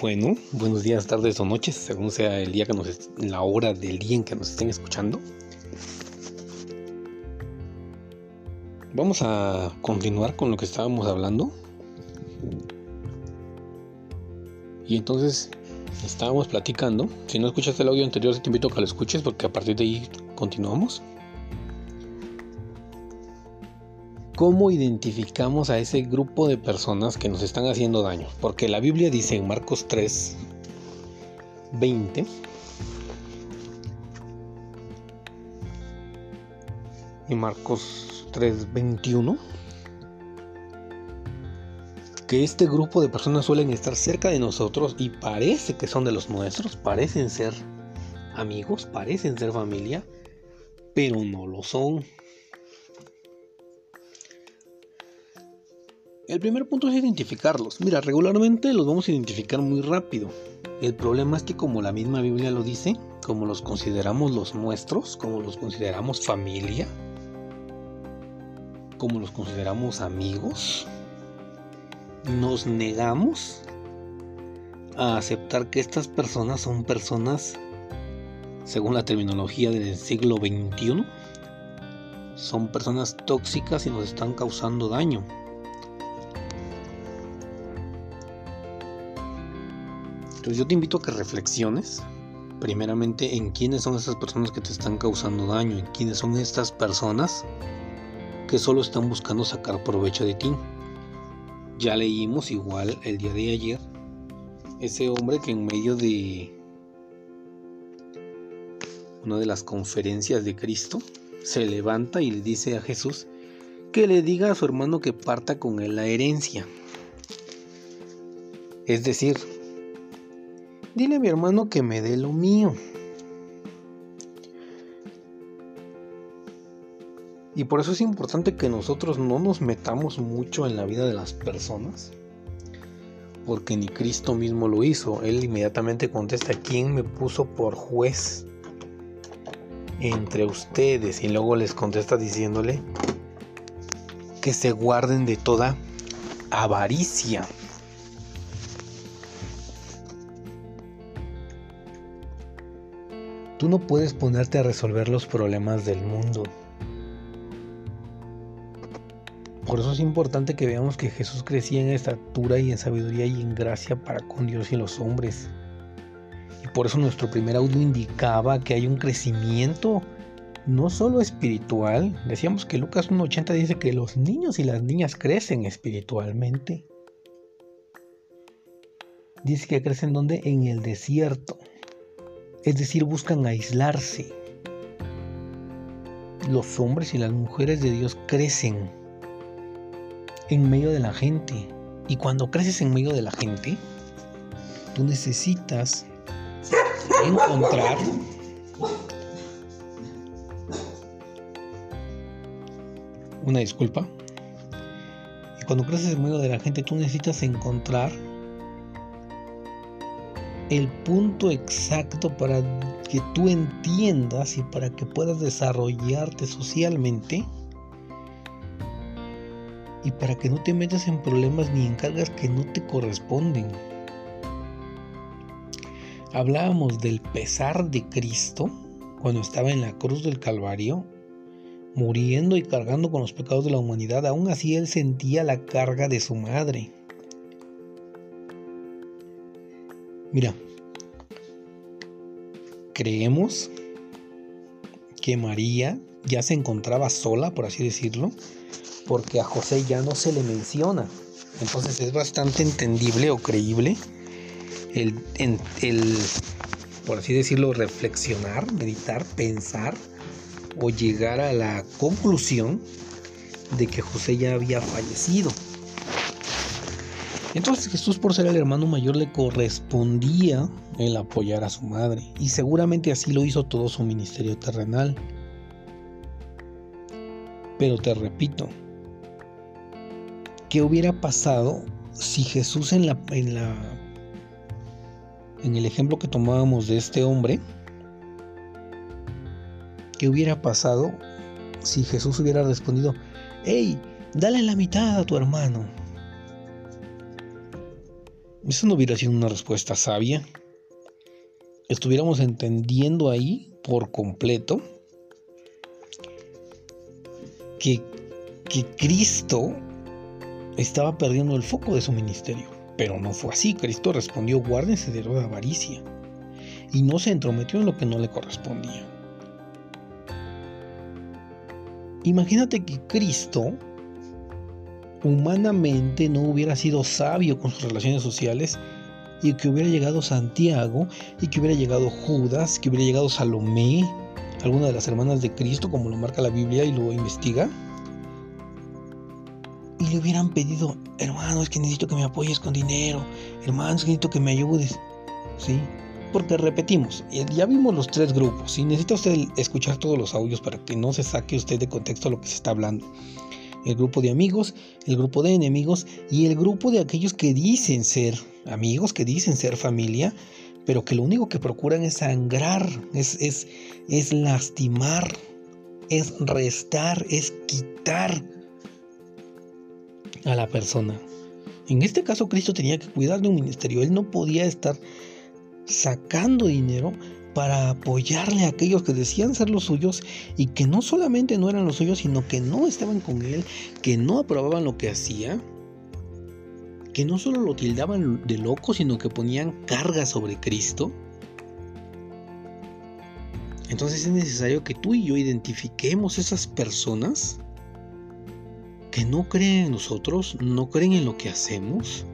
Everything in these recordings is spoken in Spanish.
Bueno, buenos días, tardes o noches, según sea el día que nos la hora del día en que nos estén escuchando. Vamos a continuar con lo que estábamos hablando. Y entonces estábamos platicando. Si no escuchaste el audio anterior, te invito a que lo escuches porque a partir de ahí continuamos. ¿Cómo identificamos a ese grupo de personas que nos están haciendo daño? Porque la Biblia dice en Marcos 3, 20, y Marcos 3, 21, que este grupo de personas suelen estar cerca de nosotros y parece que son de los nuestros, parecen ser amigos, parecen ser familia, pero no lo son. El primer punto es identificarlos. Mira, regularmente los vamos a identificar muy rápido. El problema es que como la misma Biblia lo dice, como los consideramos los nuestros, como los consideramos familia, como los consideramos amigos, nos negamos a aceptar que estas personas son personas, según la terminología del siglo XXI, son personas tóxicas y nos están causando daño. Entonces yo te invito a que reflexiones primeramente en quiénes son esas personas que te están causando daño, en quiénes son estas personas que solo están buscando sacar provecho de ti. Ya leímos igual el día de ayer ese hombre que en medio de una de las conferencias de Cristo se levanta y le dice a Jesús que le diga a su hermano que parta con él la herencia. Es decir, Dile a mi hermano que me dé lo mío. Y por eso es importante que nosotros no nos metamos mucho en la vida de las personas. Porque ni Cristo mismo lo hizo. Él inmediatamente contesta, ¿quién me puso por juez entre ustedes? Y luego les contesta diciéndole que se guarden de toda avaricia. Tú no puedes ponerte a resolver los problemas del mundo. Por eso es importante que veamos que Jesús crecía en estatura y en sabiduría y en gracia para con Dios y los hombres. Y por eso nuestro primer audio indicaba que hay un crecimiento no solo espiritual. Decíamos que Lucas 1.80 dice que los niños y las niñas crecen espiritualmente. Dice que crecen donde? En el desierto es decir, buscan aislarse. Los hombres y las mujeres de Dios crecen en medio de la gente. Y cuando creces en medio de la gente, tú necesitas encontrar una disculpa. Y cuando creces en medio de la gente, tú necesitas encontrar el punto exacto para que tú entiendas y para que puedas desarrollarte socialmente y para que no te metas en problemas ni en cargas que no te corresponden. Hablábamos del pesar de Cristo cuando estaba en la cruz del Calvario, muriendo y cargando con los pecados de la humanidad. Aún así él sentía la carga de su madre. Mira, creemos que María ya se encontraba sola, por así decirlo, porque a José ya no se le menciona. Entonces es bastante entendible o creíble el, el, por así decirlo, reflexionar, meditar, pensar o llegar a la conclusión de que José ya había fallecido. Entonces Jesús por ser el hermano mayor le correspondía el apoyar a su madre y seguramente así lo hizo todo su ministerio terrenal. Pero te repito, ¿qué hubiera pasado si Jesús en la en la en el ejemplo que tomábamos de este hombre, ¿qué hubiera pasado si Jesús hubiera respondido, hey, dale la mitad a tu hermano? Eso no hubiera sido una respuesta sabia. Estuviéramos entendiendo ahí por completo que, que Cristo estaba perdiendo el foco de su ministerio. Pero no fue así. Cristo respondió, guárdense de la avaricia. Y no se entrometió en lo que no le correspondía. Imagínate que Cristo humanamente no hubiera sido sabio con sus relaciones sociales y que hubiera llegado Santiago y que hubiera llegado Judas, que hubiera llegado Salomé, alguna de las hermanas de Cristo, como lo marca la Biblia y lo investiga, y le hubieran pedido, hermano, es que necesito que me apoyes con dinero, hermano, es que necesito que me ayudes, ¿sí? Porque repetimos, ya vimos los tres grupos, y necesita usted escuchar todos los audios para que no se saque usted de contexto lo que se está hablando el grupo de amigos, el grupo de enemigos y el grupo de aquellos que dicen ser amigos, que dicen ser familia, pero que lo único que procuran es sangrar, es, es, es lastimar, es restar, es quitar a la persona. En este caso Cristo tenía que cuidar de un ministerio, él no podía estar sacando dinero para apoyarle a aquellos que decían ser los suyos y que no solamente no eran los suyos, sino que no estaban con él, que no aprobaban lo que hacía, que no solo lo tildaban de loco, sino que ponían carga sobre Cristo. Entonces es necesario que tú y yo identifiquemos esas personas que no creen en nosotros, no creen en lo que hacemos,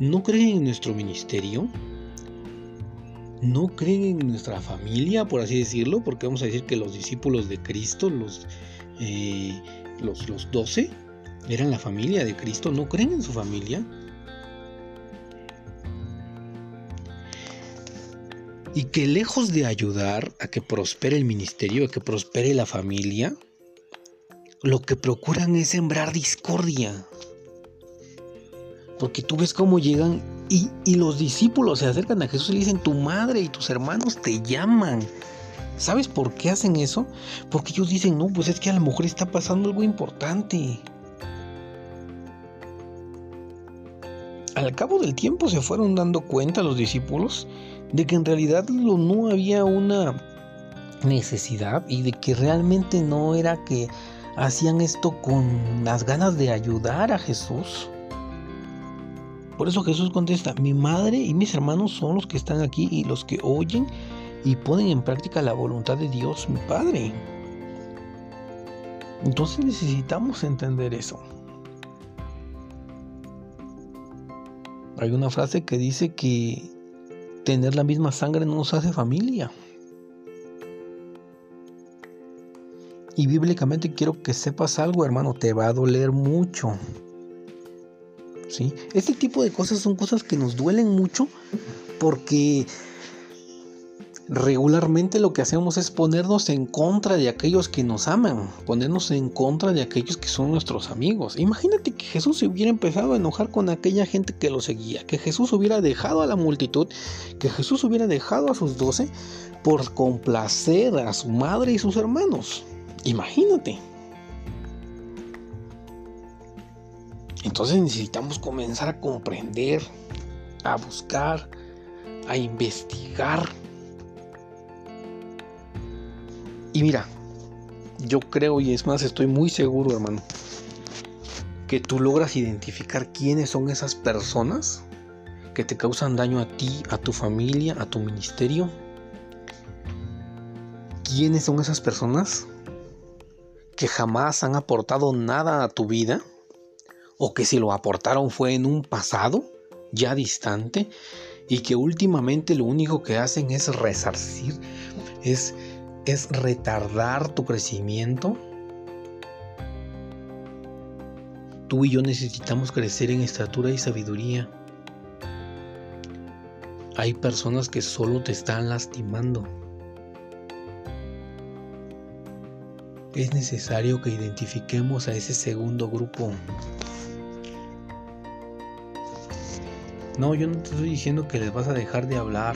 no creen en nuestro ministerio, no creen en nuestra familia, por así decirlo, porque vamos a decir que los discípulos de Cristo, los, eh, los, los 12, eran la familia de Cristo, no creen en su familia. Y que lejos de ayudar a que prospere el ministerio, a que prospere la familia, lo que procuran es sembrar discordia. Porque tú ves cómo llegan y, los discípulos se acercan a Jesús y le dicen, tu madre y tus hermanos te llaman. ¿Sabes por qué hacen eso? Porque ellos dicen, no, pues es que a la mujer está pasando algo importante. Al cabo del tiempo se fueron dando cuenta los discípulos de que en realidad no había una necesidad y de que realmente no era que hacían esto con las ganas de ayudar a Jesús, por eso Jesús contesta, mi madre y mis hermanos son los que están aquí y los que oyen y ponen en práctica la voluntad de Dios, mi Padre. Entonces necesitamos entender eso. Hay una frase que dice que tener la misma sangre no nos hace familia. Y bíblicamente quiero que sepas algo, hermano, te va a doler mucho este tipo de cosas son cosas que nos duelen mucho porque regularmente lo que hacemos es ponernos en contra de aquellos que nos aman, ponernos en contra de aquellos que son nuestros amigos. Imagínate que Jesús se hubiera empezado a enojar con aquella gente que lo seguía, que Jesús hubiera dejado a la multitud, que Jesús hubiera dejado a sus doce por complacer a su madre y sus hermanos. Imagínate. Entonces necesitamos comenzar a comprender, a buscar, a investigar. Y mira, yo creo y es más, estoy muy seguro, hermano, que tú logras identificar quiénes son esas personas que te causan daño a ti, a tu familia, a tu ministerio. ¿Quiénes son esas personas que jamás han aportado nada a tu vida? O que si lo aportaron fue en un pasado ya distante y que últimamente lo único que hacen es resarcir, es, es retardar tu crecimiento. Tú y yo necesitamos crecer en estatura y sabiduría. Hay personas que solo te están lastimando. Es necesario que identifiquemos a ese segundo grupo No, yo no te estoy diciendo que les vas a dejar de hablar,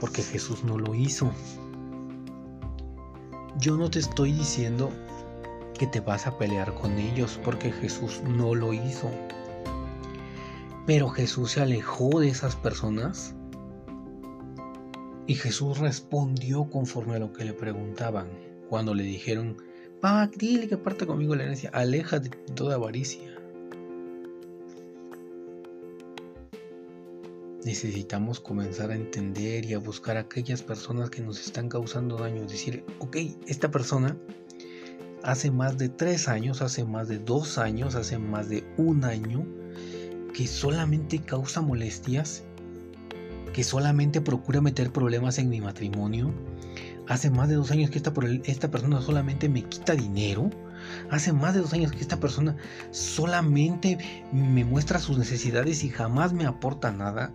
porque Jesús no lo hizo. Yo no te estoy diciendo que te vas a pelear con ellos, porque Jesús no lo hizo. Pero Jesús se alejó de esas personas y Jesús respondió conforme a lo que le preguntaban cuando le dijeron, va, dile que parte conmigo la herencia, aleja de toda avaricia. Necesitamos comenzar a entender y a buscar a aquellas personas que nos están causando daño. Decir, ok, esta persona hace más de tres años, hace más de dos años, hace más de un año, que solamente causa molestias, que solamente procura meter problemas en mi matrimonio. Hace más de dos años que esta, esta persona solamente me quita dinero. Hace más de dos años que esta persona solamente me muestra sus necesidades y jamás me aporta nada.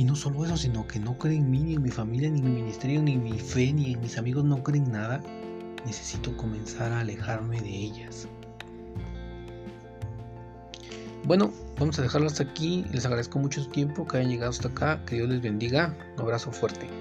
Y no solo eso, sino que no creen en mí, ni en mi familia, ni en mi ministerio, ni en mi fe, ni en mis amigos, no creen nada. Necesito comenzar a alejarme de ellas. Bueno, vamos a dejarlo hasta aquí. Les agradezco mucho su tiempo, que hayan llegado hasta acá. Que Dios les bendiga. Un abrazo fuerte.